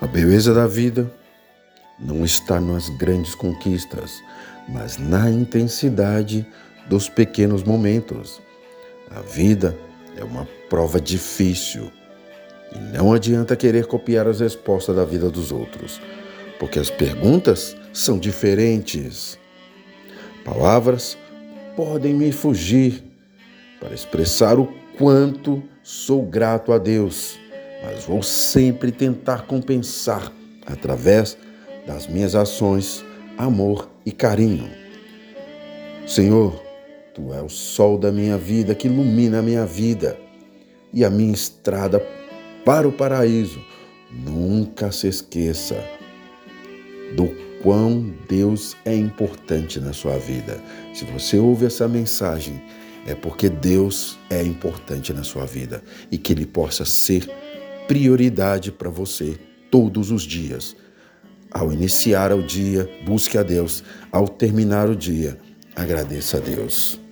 A beleza da vida não está nas grandes conquistas, mas na intensidade dos pequenos momentos. A vida é uma prova difícil e não adianta querer copiar as respostas da vida dos outros, porque as perguntas são diferentes. Palavras podem me fugir para expressar o quanto sou grato a Deus, mas vou sempre tentar compensar através das minhas ações, amor e carinho. Senhor, Tu é o sol da minha vida que ilumina a minha vida e a minha estrada para o paraíso. Nunca se esqueça do quão Deus é importante na sua vida. Se você ouve essa mensagem, é porque Deus é importante na sua vida e que Ele possa ser prioridade para você todos os dias. Ao iniciar o dia, busque a Deus. Ao terminar o dia, agradeça a Deus.